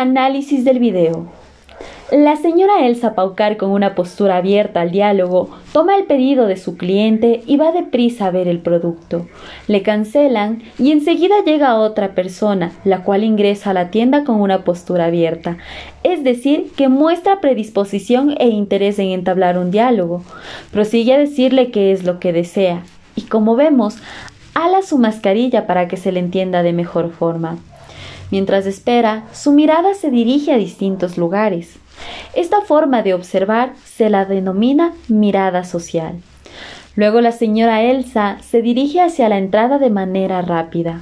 Análisis del video. La señora Elsa Paucar, con una postura abierta al diálogo, toma el pedido de su cliente y va deprisa a ver el producto. Le cancelan y enseguida llega otra persona, la cual ingresa a la tienda con una postura abierta, es decir, que muestra predisposición e interés en entablar un diálogo. Prosigue a decirle qué es lo que desea y, como vemos, ala su mascarilla para que se le entienda de mejor forma. Mientras espera, su mirada se dirige a distintos lugares. Esta forma de observar se la denomina mirada social. Luego la señora Elsa se dirige hacia la entrada de manera rápida.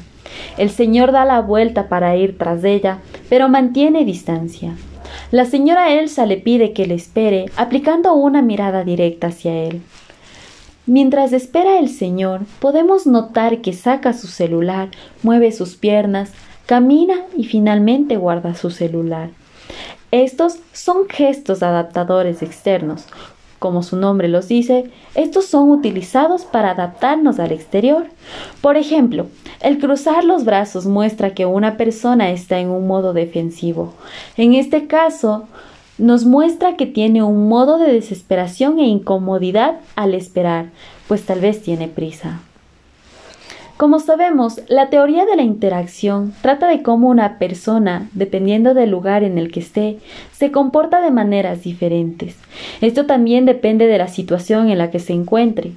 El señor da la vuelta para ir tras ella, pero mantiene distancia. La señora Elsa le pide que le espere, aplicando una mirada directa hacia él. Mientras espera el señor, podemos notar que saca su celular, mueve sus piernas, camina y finalmente guarda su celular. Estos son gestos adaptadores externos. Como su nombre los dice, estos son utilizados para adaptarnos al exterior. Por ejemplo, el cruzar los brazos muestra que una persona está en un modo defensivo. En este caso, nos muestra que tiene un modo de desesperación e incomodidad al esperar, pues tal vez tiene prisa. Como sabemos, la teoría de la interacción trata de cómo una persona, dependiendo del lugar en el que esté, se comporta de maneras diferentes. Esto también depende de la situación en la que se encuentre.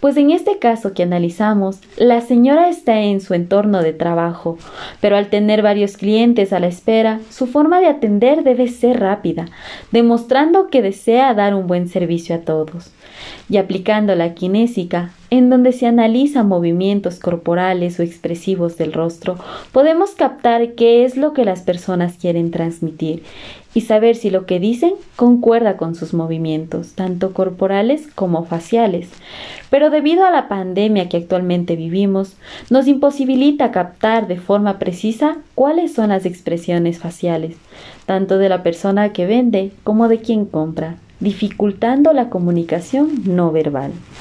Pues en este caso que analizamos, la señora está en su entorno de trabajo, pero al tener varios clientes a la espera, su forma de atender debe ser rápida, demostrando que desea dar un buen servicio a todos. Y aplicando la kinésica, en donde se analizan movimientos corporales o expresivos del rostro, podemos captar qué es lo que las personas quieren transmitir y saber si lo que dicen concuerda con sus movimientos, tanto corporales como faciales. Pero debido a la pandemia que actualmente vivimos, nos imposibilita captar de forma precisa cuáles son las expresiones faciales, tanto de la persona que vende como de quien compra, dificultando la comunicación no verbal.